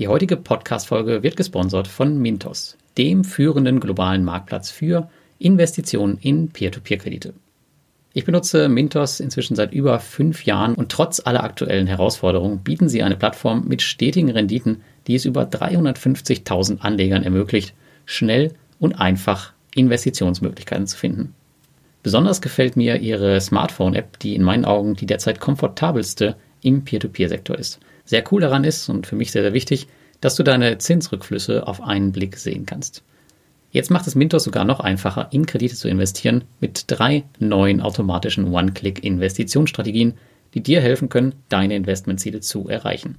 Die heutige Podcast-Folge wird gesponsert von Mintos, dem führenden globalen Marktplatz für Investitionen in Peer-to-Peer-Kredite. Ich benutze Mintos inzwischen seit über fünf Jahren und trotz aller aktuellen Herausforderungen bieten sie eine Plattform mit stetigen Renditen, die es über 350.000 Anlegern ermöglicht, schnell und einfach Investitionsmöglichkeiten zu finden. Besonders gefällt mir ihre Smartphone-App, die in meinen Augen die derzeit komfortabelste im Peer-to-Peer-Sektor ist. Sehr cool daran ist und für mich sehr, sehr wichtig, dass du deine Zinsrückflüsse auf einen Blick sehen kannst. Jetzt macht es Mintos sogar noch einfacher, in Kredite zu investieren mit drei neuen automatischen One-Click-Investitionsstrategien, die dir helfen können, deine Investmentziele zu erreichen.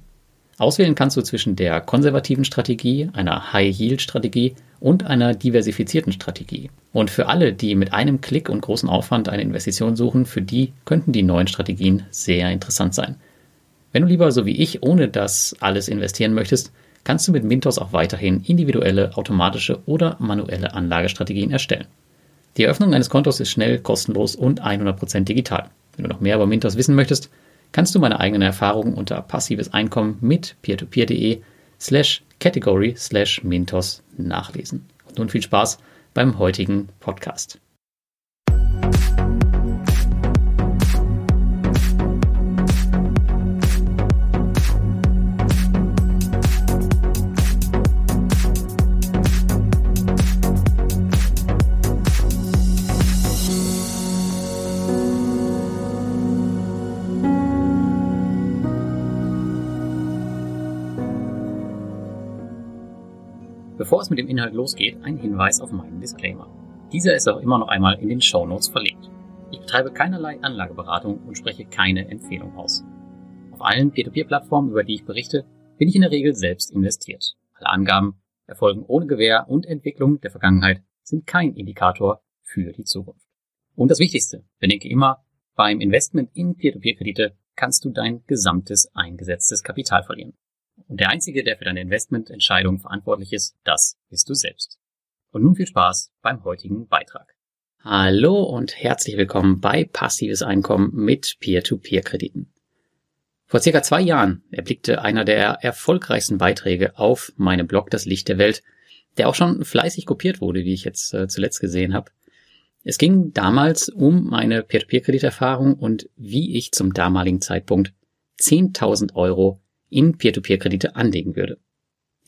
Auswählen kannst du zwischen der konservativen Strategie, einer High-Yield-Strategie und einer diversifizierten Strategie. Und für alle, die mit einem Klick und großen Aufwand eine Investition suchen, für die könnten die neuen Strategien sehr interessant sein. Wenn du lieber so wie ich ohne das alles investieren möchtest, kannst du mit Mintos auch weiterhin individuelle, automatische oder manuelle Anlagestrategien erstellen. Die Eröffnung eines Kontos ist schnell, kostenlos und 100% digital. Wenn du noch mehr über Mintos wissen möchtest, kannst du meine eigenen Erfahrungen unter passives Einkommen mit peertopeer.de slash category slash Mintos nachlesen. Und nun viel Spaß beim heutigen Podcast. Bevor es mit dem Inhalt losgeht, ein Hinweis auf meinen Disclaimer. Dieser ist auch immer noch einmal in den Show Notes verlinkt. Ich betreibe keinerlei Anlageberatung und spreche keine Empfehlung aus. Auf allen Peer-to-Peer-Plattformen, über die ich berichte, bin ich in der Regel selbst investiert. Alle Angaben erfolgen ohne Gewähr und Entwicklung der Vergangenheit sind kein Indikator für die Zukunft. Und das Wichtigste, bedenke immer, beim Investment in Peer-to-Peer-Kredite kannst du dein gesamtes eingesetztes Kapital verlieren. Und der Einzige, der für deine Investmententscheidung verantwortlich ist, das bist du selbst. Und nun viel Spaß beim heutigen Beitrag. Hallo und herzlich willkommen bei Passives Einkommen mit Peer-to-Peer-Krediten. Vor circa zwei Jahren erblickte einer der erfolgreichsten Beiträge auf meinem Blog Das Licht der Welt, der auch schon fleißig kopiert wurde, wie ich jetzt äh, zuletzt gesehen habe. Es ging damals um meine Peer-to-Peer-Krediterfahrung und wie ich zum damaligen Zeitpunkt 10.000 Euro in Peer-to-Peer-Kredite anlegen würde.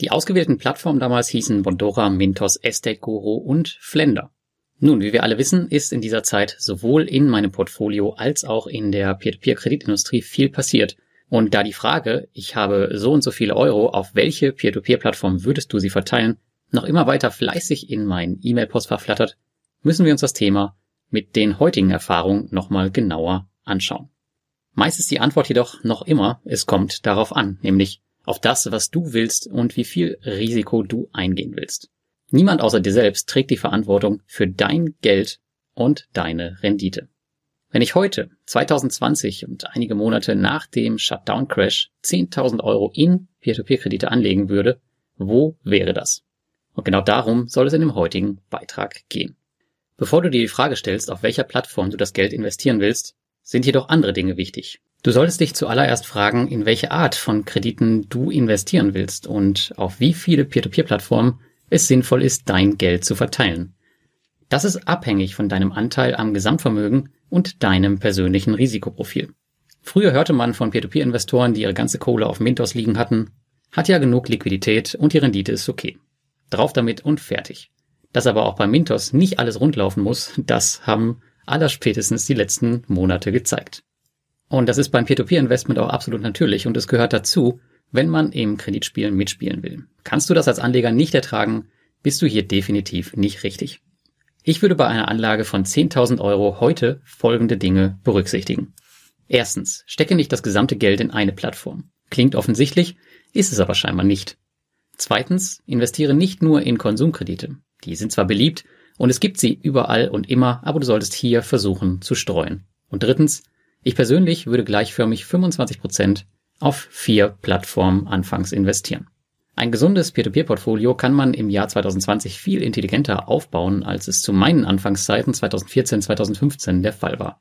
Die ausgewählten Plattformen damals hießen Bondora, Mintos, Estate Guru und Flender. Nun, wie wir alle wissen, ist in dieser Zeit sowohl in meinem Portfolio als auch in der Peer-to-Peer-Kreditindustrie viel passiert. Und da die Frage, ich habe so und so viele Euro, auf welche Peer-to-Peer-Plattform würdest du sie verteilen, noch immer weiter fleißig in meinen E-Mail-Post flattert, müssen wir uns das Thema mit den heutigen Erfahrungen nochmal genauer anschauen. Meist ist die Antwort jedoch noch immer, es kommt darauf an, nämlich auf das, was du willst und wie viel Risiko du eingehen willst. Niemand außer dir selbst trägt die Verantwortung für dein Geld und deine Rendite. Wenn ich heute, 2020 und einige Monate nach dem Shutdown-Crash 10.000 Euro in Peer-to-Peer-Kredite anlegen würde, wo wäre das? Und genau darum soll es in dem heutigen Beitrag gehen. Bevor du dir die Frage stellst, auf welcher Plattform du das Geld investieren willst, sind jedoch andere Dinge wichtig. Du solltest dich zuallererst fragen, in welche Art von Krediten du investieren willst und auf wie viele Peer-to-Peer-Plattformen es sinnvoll ist, dein Geld zu verteilen. Das ist abhängig von deinem Anteil am Gesamtvermögen und deinem persönlichen Risikoprofil. Früher hörte man von Peer-to-Peer-Investoren, die ihre ganze Kohle auf Mintos liegen hatten, hat ja genug Liquidität und die Rendite ist okay. Drauf damit und fertig. Dass aber auch bei Mintos nicht alles rundlaufen muss, das haben allerspätestens die letzten Monate gezeigt. Und das ist beim Peer-to-Peer-Investment auch absolut natürlich und es gehört dazu, wenn man im Kreditspielen mitspielen will. Kannst du das als Anleger nicht ertragen, bist du hier definitiv nicht richtig. Ich würde bei einer Anlage von 10.000 Euro heute folgende Dinge berücksichtigen. Erstens, stecke nicht das gesamte Geld in eine Plattform. Klingt offensichtlich, ist es aber scheinbar nicht. Zweitens, investiere nicht nur in Konsumkredite. Die sind zwar beliebt, und es gibt sie überall und immer, aber du solltest hier versuchen zu streuen. Und drittens, ich persönlich würde gleichförmig 25 Prozent auf vier Plattformen anfangs investieren. Ein gesundes Peer-to-Peer-Portfolio kann man im Jahr 2020 viel intelligenter aufbauen, als es zu meinen Anfangszeiten 2014, 2015 der Fall war.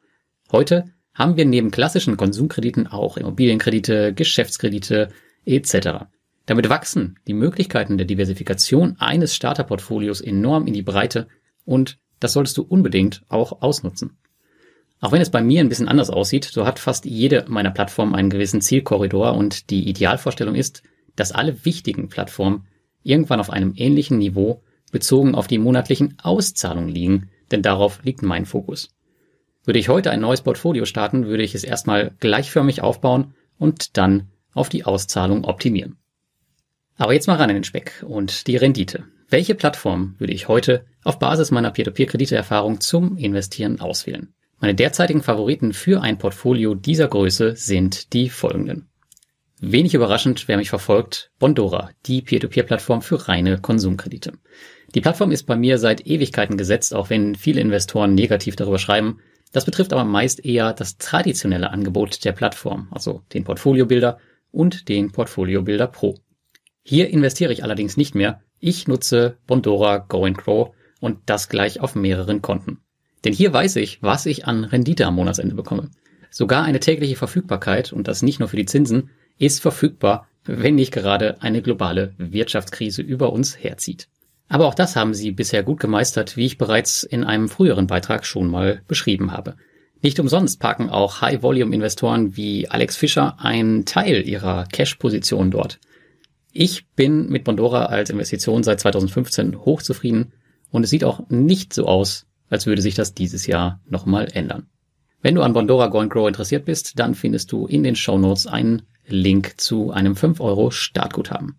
Heute haben wir neben klassischen Konsumkrediten auch Immobilienkredite, Geschäftskredite etc. Damit wachsen die Möglichkeiten der Diversifikation eines Starterportfolios enorm in die Breite und das solltest du unbedingt auch ausnutzen. Auch wenn es bei mir ein bisschen anders aussieht, so hat fast jede meiner Plattformen einen gewissen Zielkorridor und die Idealvorstellung ist, dass alle wichtigen Plattformen irgendwann auf einem ähnlichen Niveau bezogen auf die monatlichen Auszahlungen liegen, denn darauf liegt mein Fokus. Würde ich heute ein neues Portfolio starten, würde ich es erstmal gleichförmig aufbauen und dann auf die Auszahlung optimieren. Aber jetzt mal ran in den Speck und die Rendite. Welche Plattform würde ich heute auf Basis meiner Peer-to-Peer-Krediteerfahrung zum Investieren auswählen? Meine derzeitigen Favoriten für ein Portfolio dieser Größe sind die folgenden. Wenig überraschend, wer mich verfolgt, Bondora, die Peer-to-Peer-Plattform für reine Konsumkredite. Die Plattform ist bei mir seit Ewigkeiten gesetzt, auch wenn viele Investoren negativ darüber schreiben. Das betrifft aber meist eher das traditionelle Angebot der Plattform, also den Portfoliobilder und den Portfoliobilder Pro. Hier investiere ich allerdings nicht mehr. Ich nutze Bondora Go and Grow und das gleich auf mehreren Konten. Denn hier weiß ich, was ich an Rendite am Monatsende bekomme. Sogar eine tägliche Verfügbarkeit, und das nicht nur für die Zinsen, ist verfügbar, wenn nicht gerade eine globale Wirtschaftskrise über uns herzieht. Aber auch das haben sie bisher gut gemeistert, wie ich bereits in einem früheren Beitrag schon mal beschrieben habe. Nicht umsonst parken auch High-Volume-Investoren wie Alex Fischer einen Teil ihrer Cash-Position dort. Ich bin mit Bondora als Investition seit 2015 hochzufrieden und es sieht auch nicht so aus, als würde sich das dieses Jahr nochmal ändern. Wenn du an Bondora Go Grow interessiert bist, dann findest du in den Show Notes einen Link zu einem 5 Euro Startguthaben.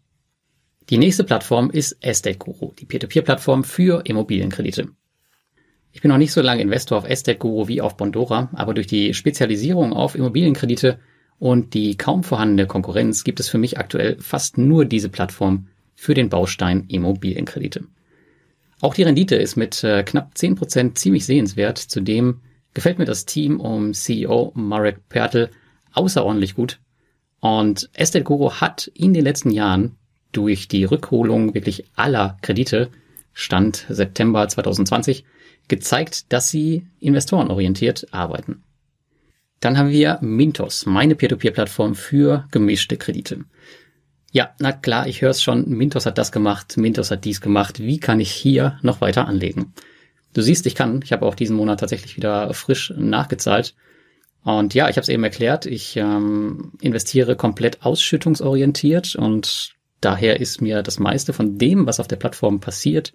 Die nächste Plattform ist Estate Guru, die Peer-to-Peer-Plattform für Immobilienkredite. Ich bin noch nicht so lange Investor auf Estate Guru wie auf Bondora, aber durch die Spezialisierung auf Immobilienkredite und die kaum vorhandene Konkurrenz gibt es für mich aktuell fast nur diese Plattform für den Baustein Immobilienkredite. Auch die Rendite ist mit äh, knapp 10% ziemlich sehenswert. Zudem gefällt mir das Team um CEO Marek Pertl außerordentlich gut. Und Estate Guru hat in den letzten Jahren durch die Rückholung wirklich aller Kredite, Stand September 2020, gezeigt, dass sie investorenorientiert arbeiten. Dann haben wir Mintos, meine Peer-to-Peer-Plattform für gemischte Kredite. Ja, na klar, ich höre es schon, Mintos hat das gemacht, Mintos hat dies gemacht. Wie kann ich hier noch weiter anlegen? Du siehst, ich kann. Ich habe auch diesen Monat tatsächlich wieder frisch nachgezahlt. Und ja, ich habe es eben erklärt, ich ähm, investiere komplett ausschüttungsorientiert und daher ist mir das meiste von dem, was auf der Plattform passiert,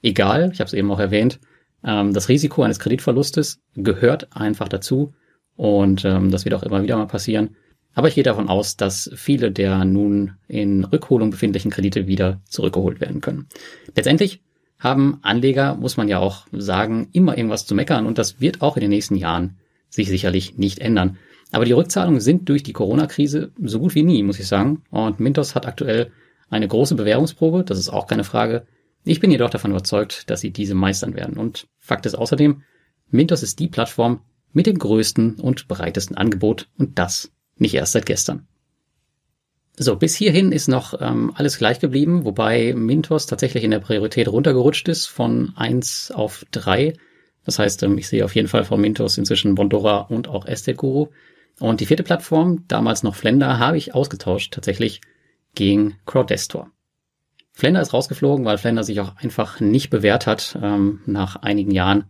egal. Ich habe es eben auch erwähnt. Ähm, das Risiko eines Kreditverlustes gehört einfach dazu. Und ähm, das wird auch immer wieder mal passieren. Aber ich gehe davon aus, dass viele der nun in Rückholung befindlichen Kredite wieder zurückgeholt werden können. Letztendlich haben Anleger, muss man ja auch sagen, immer irgendwas zu meckern und das wird auch in den nächsten Jahren sich sicherlich nicht ändern. Aber die Rückzahlungen sind durch die Corona-Krise so gut wie nie, muss ich sagen. Und Mintos hat aktuell eine große Bewährungsprobe, das ist auch keine Frage. Ich bin jedoch davon überzeugt, dass sie diese meistern werden. Und Fakt ist außerdem, Mintos ist die Plattform, mit dem größten und breitesten Angebot und das nicht erst seit gestern. So, bis hierhin ist noch ähm, alles gleich geblieben, wobei Mintos tatsächlich in der Priorität runtergerutscht ist von eins auf drei. Das heißt, ähm, ich sehe auf jeden Fall von Mintos inzwischen Bondora und auch Estate Guru. Und die vierte Plattform, damals noch Flender, habe ich ausgetauscht tatsächlich gegen Crowdestor. Flender ist rausgeflogen, weil Flender sich auch einfach nicht bewährt hat ähm, nach einigen Jahren.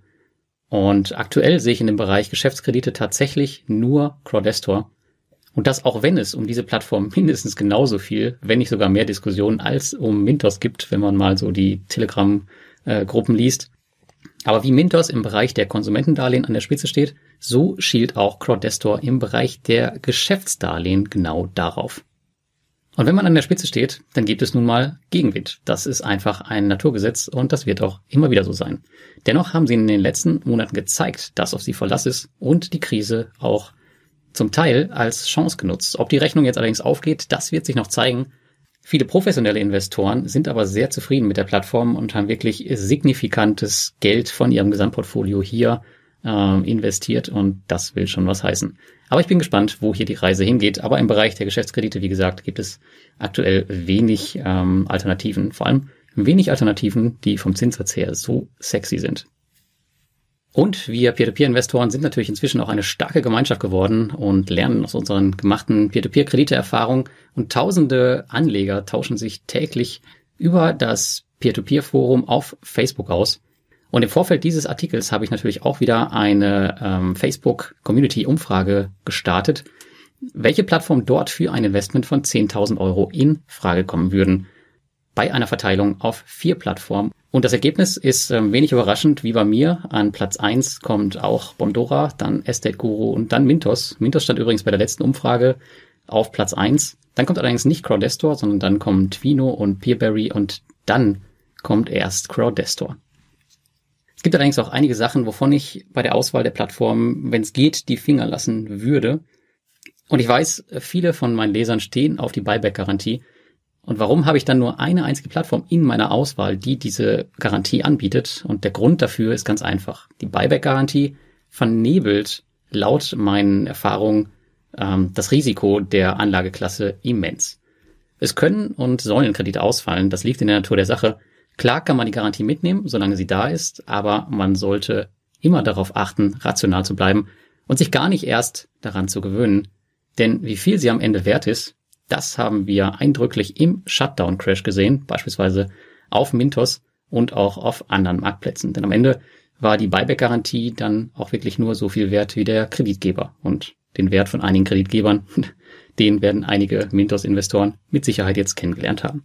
Und aktuell sehe ich in dem Bereich Geschäftskredite tatsächlich nur Crowdestor. Und das auch wenn es um diese Plattform mindestens genauso viel, wenn nicht sogar mehr Diskussionen als um Mintos gibt, wenn man mal so die Telegram-Gruppen liest. Aber wie Mintos im Bereich der Konsumentendarlehen an der Spitze steht, so schielt auch Crowdestor im Bereich der Geschäftsdarlehen genau darauf. Und wenn man an der Spitze steht, dann gibt es nun mal Gegenwind. Das ist einfach ein Naturgesetz und das wird auch immer wieder so sein. Dennoch haben sie in den letzten Monaten gezeigt, dass auf sie Verlass ist und die Krise auch zum Teil als Chance genutzt. Ob die Rechnung jetzt allerdings aufgeht, das wird sich noch zeigen. Viele professionelle Investoren sind aber sehr zufrieden mit der Plattform und haben wirklich signifikantes Geld von ihrem Gesamtportfolio hier äh, investiert und das will schon was heißen. Aber ich bin gespannt, wo hier die Reise hingeht. Aber im Bereich der Geschäftskredite, wie gesagt, gibt es aktuell wenig ähm, Alternativen, vor allem wenig Alternativen, die vom Zinssatz her so sexy sind. Und wir Peer-to-Peer-Investoren sind natürlich inzwischen auch eine starke Gemeinschaft geworden und lernen aus unseren gemachten Peer-to-Peer-Krediteerfahrungen und tausende Anleger tauschen sich täglich über das Peer-to-Peer-Forum auf Facebook aus. Und im Vorfeld dieses Artikels habe ich natürlich auch wieder eine ähm, Facebook-Community-Umfrage gestartet, welche Plattform dort für ein Investment von 10.000 Euro in Frage kommen würden bei einer Verteilung auf vier Plattformen. Und das Ergebnis ist ähm, wenig überraschend, wie bei mir. An Platz eins kommt auch Bondora, dann Estate Guru und dann Mintos. Mintos stand übrigens bei der letzten Umfrage auf Platz eins. Dann kommt allerdings nicht Crowdestor, sondern dann kommen Twino und Peerberry und dann kommt erst Crowdestor. Es gibt allerdings auch einige Sachen, wovon ich bei der Auswahl der Plattform, wenn es geht, die Finger lassen würde. Und ich weiß, viele von meinen Lesern stehen auf die Buyback-Garantie. Und warum habe ich dann nur eine einzige Plattform in meiner Auswahl, die diese Garantie anbietet? Und der Grund dafür ist ganz einfach. Die Buyback-Garantie vernebelt laut meinen Erfahrungen ähm, das Risiko der Anlageklasse immens. Es können und sollen Kredite ausfallen, das liegt in der Natur der Sache. Klar kann man die Garantie mitnehmen, solange sie da ist, aber man sollte immer darauf achten, rational zu bleiben und sich gar nicht erst daran zu gewöhnen. Denn wie viel sie am Ende wert ist, das haben wir eindrücklich im Shutdown-Crash gesehen, beispielsweise auf Mintos und auch auf anderen Marktplätzen. Denn am Ende war die Buyback-Garantie dann auch wirklich nur so viel wert wie der Kreditgeber. Und den Wert von einigen Kreditgebern, den werden einige Mintos-Investoren mit Sicherheit jetzt kennengelernt haben.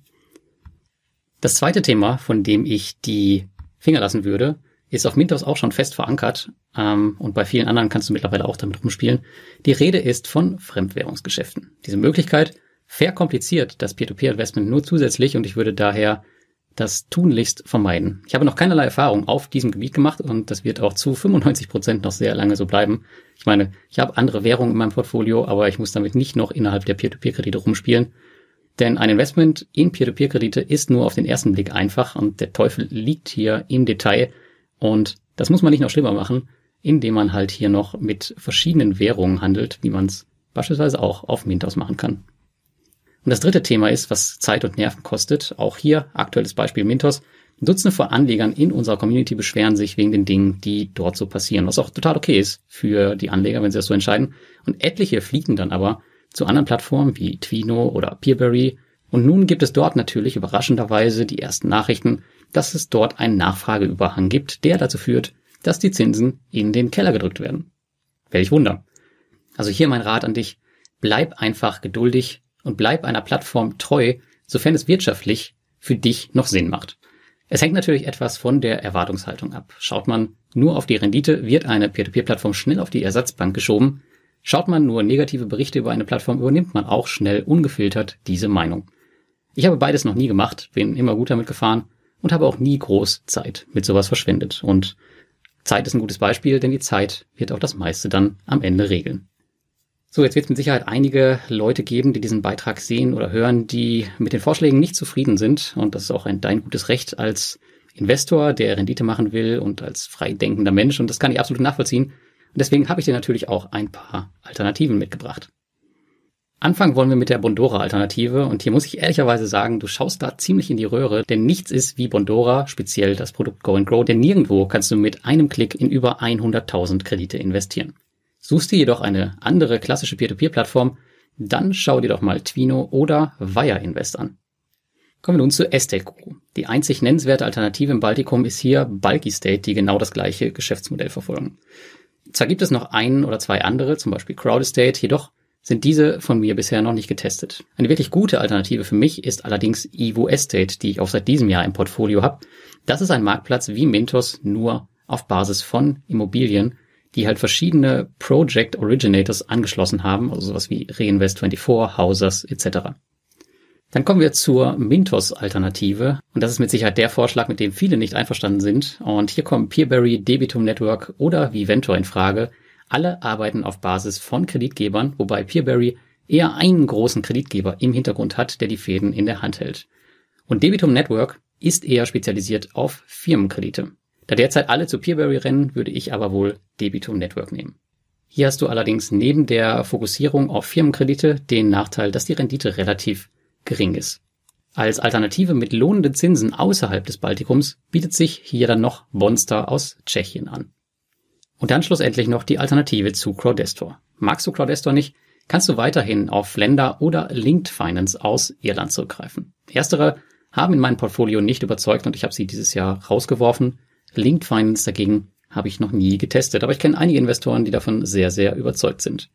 Das zweite Thema, von dem ich die Finger lassen würde, ist auf Mintos auch schon fest verankert ähm, und bei vielen anderen kannst du mittlerweile auch damit rumspielen. Die Rede ist von Fremdwährungsgeschäften. Diese Möglichkeit verkompliziert das Peer-to-Peer-Investment nur zusätzlich und ich würde daher das tunlichst vermeiden. Ich habe noch keinerlei Erfahrung auf diesem Gebiet gemacht und das wird auch zu 95 Prozent noch sehr lange so bleiben. Ich meine, ich habe andere Währungen in meinem Portfolio, aber ich muss damit nicht noch innerhalb der Peer-to-Peer-Kredite rumspielen. Denn ein Investment in Peer-to-Peer-Kredite ist nur auf den ersten Blick einfach und der Teufel liegt hier im Detail und das muss man nicht noch schlimmer machen, indem man halt hier noch mit verschiedenen Währungen handelt, wie man es beispielsweise auch auf Mintos machen kann. Und das dritte Thema ist, was Zeit und Nerven kostet. Auch hier aktuelles Beispiel Mintos. Dutzende von Anlegern in unserer Community beschweren sich wegen den Dingen, die dort so passieren, was auch total okay ist für die Anleger, wenn sie das so entscheiden. Und etliche fliegen dann aber zu anderen Plattformen wie Twino oder Peerberry. Und nun gibt es dort natürlich überraschenderweise die ersten Nachrichten, dass es dort einen Nachfrageüberhang gibt, der dazu führt, dass die Zinsen in den Keller gedrückt werden. Welch Wunder. Also hier mein Rat an dich. Bleib einfach geduldig, und bleib einer Plattform treu, sofern es wirtschaftlich für dich noch Sinn macht. Es hängt natürlich etwas von der Erwartungshaltung ab. Schaut man nur auf die Rendite, wird eine Peer-to-Peer-Plattform schnell auf die Ersatzbank geschoben. Schaut man nur negative Berichte über eine Plattform, übernimmt man auch schnell ungefiltert diese Meinung. Ich habe beides noch nie gemacht, bin immer gut damit gefahren und habe auch nie groß Zeit mit sowas verschwendet. Und Zeit ist ein gutes Beispiel, denn die Zeit wird auch das meiste dann am Ende regeln. So, jetzt wird es mit Sicherheit einige Leute geben, die diesen Beitrag sehen oder hören, die mit den Vorschlägen nicht zufrieden sind. Und das ist auch ein dein gutes Recht als Investor, der Rendite machen will und als freidenkender Mensch. Und das kann ich absolut nachvollziehen. Und deswegen habe ich dir natürlich auch ein paar Alternativen mitgebracht. Anfangen wollen wir mit der Bondora-Alternative und hier muss ich ehrlicherweise sagen, du schaust da ziemlich in die Röhre, denn nichts ist wie Bondora, speziell das Produkt Go and Grow, denn nirgendwo kannst du mit einem Klick in über 100.000 Kredite investieren. Suchst du jedoch eine andere klassische Peer-to-Peer-Plattform, dann schau dir doch mal Twino oder Wire Invest an. Kommen wir nun zu Estate Guru. Die einzig nennenswerte Alternative im Baltikum ist hier Bulky State, die genau das gleiche Geschäftsmodell verfolgen. Zwar gibt es noch ein oder zwei andere, zum Beispiel Crowd Estate, jedoch sind diese von mir bisher noch nicht getestet. Eine wirklich gute Alternative für mich ist allerdings Evo Estate, die ich auch seit diesem Jahr im Portfolio habe. Das ist ein Marktplatz wie Mintos, nur auf Basis von Immobilien die halt verschiedene Project Originators angeschlossen haben, also sowas wie Reinvest24, Hausers etc. Dann kommen wir zur Mintos-Alternative und das ist mit Sicherheit der Vorschlag, mit dem viele nicht einverstanden sind. Und hier kommen Peerberry, Debitum Network oder Viventor in Frage. Alle arbeiten auf Basis von Kreditgebern, wobei Peerberry eher einen großen Kreditgeber im Hintergrund hat, der die Fäden in der Hand hält. Und Debitum Network ist eher spezialisiert auf Firmenkredite. Da derzeit alle zu Peerberry rennen, würde ich aber wohl Debitum Network nehmen. Hier hast du allerdings neben der Fokussierung auf Firmenkredite den Nachteil, dass die Rendite relativ gering ist. Als Alternative mit lohnenden Zinsen außerhalb des Baltikums bietet sich hier dann noch Bonster aus Tschechien an. Und dann schlussendlich noch die Alternative zu Crowdestor. Magst du Crowdestor nicht, kannst du weiterhin auf Lender oder Linked Finance aus Irland zurückgreifen. Erstere haben in meinem Portfolio nicht überzeugt und ich habe sie dieses Jahr rausgeworfen. Linked Finance dagegen habe ich noch nie getestet, aber ich kenne einige Investoren, die davon sehr, sehr überzeugt sind.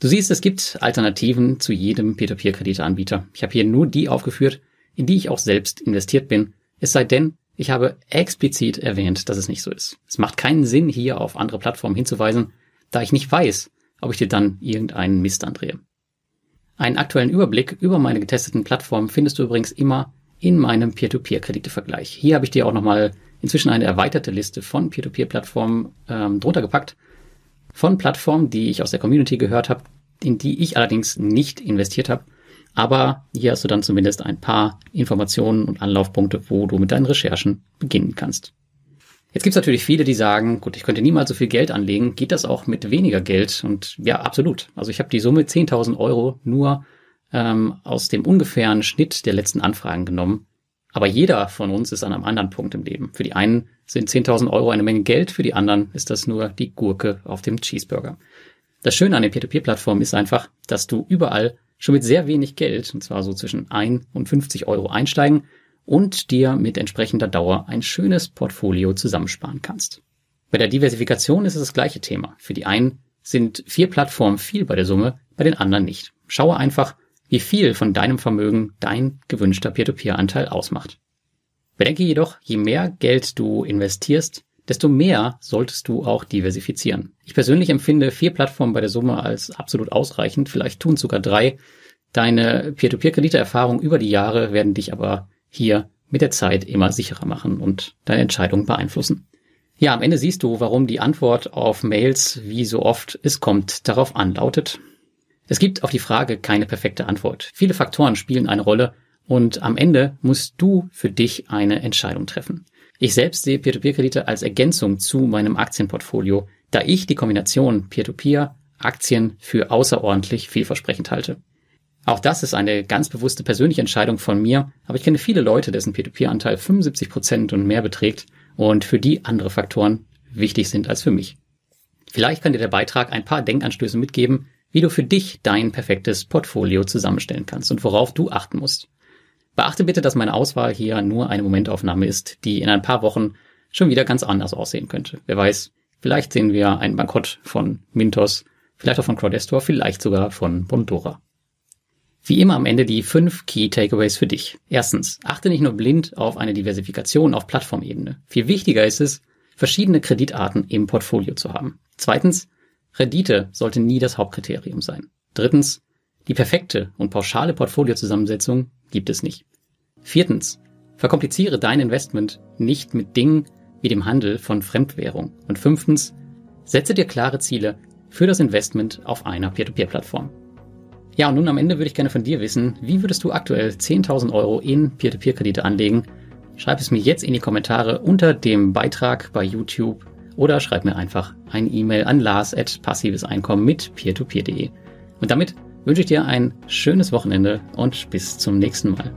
Du siehst, es gibt Alternativen zu jedem Peer-to-Peer-Krediteanbieter. Ich habe hier nur die aufgeführt, in die ich auch selbst investiert bin. Es sei denn, ich habe explizit erwähnt, dass es nicht so ist. Es macht keinen Sinn, hier auf andere Plattformen hinzuweisen, da ich nicht weiß, ob ich dir dann irgendeinen Mist andrehe. Einen aktuellen Überblick über meine getesteten Plattformen findest du übrigens immer in meinem Peer-to-Peer-Kredite-Vergleich. Hier habe ich dir auch nochmal inzwischen eine erweiterte Liste von Peer-to-Peer-Plattformen ähm, drunter gepackt. Von Plattformen, die ich aus der Community gehört habe, in die ich allerdings nicht investiert habe. Aber hier hast du dann zumindest ein paar Informationen und Anlaufpunkte, wo du mit deinen Recherchen beginnen kannst. Jetzt gibt es natürlich viele, die sagen, gut, ich könnte niemals so viel Geld anlegen. Geht das auch mit weniger Geld? Und ja, absolut. Also ich habe die Summe 10.000 Euro nur ähm, aus dem ungefähren Schnitt der letzten Anfragen genommen. Aber jeder von uns ist an einem anderen Punkt im Leben. Für die einen sind 10.000 Euro eine Menge Geld, für die anderen ist das nur die Gurke auf dem Cheeseburger. Das Schöne an den Peer-to-Peer-Plattformen ist einfach, dass du überall schon mit sehr wenig Geld, und zwar so zwischen 1 und 50 Euro einsteigen und dir mit entsprechender Dauer ein schönes Portfolio zusammensparen kannst. Bei der Diversifikation ist es das gleiche Thema. Für die einen sind vier Plattformen viel bei der Summe, bei den anderen nicht. Schaue einfach, wie viel von deinem Vermögen dein gewünschter Peer-to-Peer-Anteil ausmacht. Bedenke jedoch, je mehr Geld du investierst, desto mehr solltest du auch diversifizieren. Ich persönlich empfinde vier Plattformen bei der Summe als absolut ausreichend, vielleicht tun sogar drei. Deine Peer-to-Peer-Krediteerfahrung über die Jahre werden dich aber hier mit der Zeit immer sicherer machen und deine Entscheidung beeinflussen. Ja, am Ende siehst du, warum die Antwort auf Mails, wie so oft es kommt, darauf anlautet. Es gibt auf die Frage keine perfekte Antwort. Viele Faktoren spielen eine Rolle und am Ende musst du für dich eine Entscheidung treffen. Ich selbst sehe Peer-to-Peer-Kredite als Ergänzung zu meinem Aktienportfolio, da ich die Kombination Peer-to-Peer Aktien für außerordentlich vielversprechend halte. Auch das ist eine ganz bewusste persönliche Entscheidung von mir, aber ich kenne viele Leute, dessen P2P-Anteil 75 Prozent und mehr beträgt und für die andere Faktoren wichtig sind als für mich. Vielleicht kann dir der Beitrag ein paar Denkanstöße mitgeben, wie du für dich dein perfektes Portfolio zusammenstellen kannst und worauf du achten musst. Beachte bitte, dass meine Auswahl hier nur eine Momentaufnahme ist, die in ein paar Wochen schon wieder ganz anders aussehen könnte. Wer weiß, vielleicht sehen wir einen Bankrott von Mintos, vielleicht auch von Crowdestor, vielleicht sogar von Bondora. Wie immer am Ende die fünf Key Takeaways für dich. Erstens, achte nicht nur blind auf eine Diversifikation auf Plattformebene. Viel wichtiger ist es, verschiedene Kreditarten im Portfolio zu haben. Zweitens, Rendite sollte nie das Hauptkriterium sein. Drittens, die perfekte und pauschale Portfoliozusammensetzung gibt es nicht. Viertens, verkompliziere dein Investment nicht mit Dingen wie dem Handel von Fremdwährung. Und fünftens, setze dir klare Ziele für das Investment auf einer Peer-to-Peer-Plattform. Ja, und nun am Ende würde ich gerne von dir wissen, wie würdest du aktuell 10.000 Euro in Peer-to-Peer-Kredite anlegen? Schreib es mir jetzt in die Kommentare unter dem Beitrag bei YouTube oder schreib mir einfach ein E-Mail an lars at passiveseinkommen mit peertopeer.de. Und damit wünsche ich dir ein schönes Wochenende und bis zum nächsten Mal.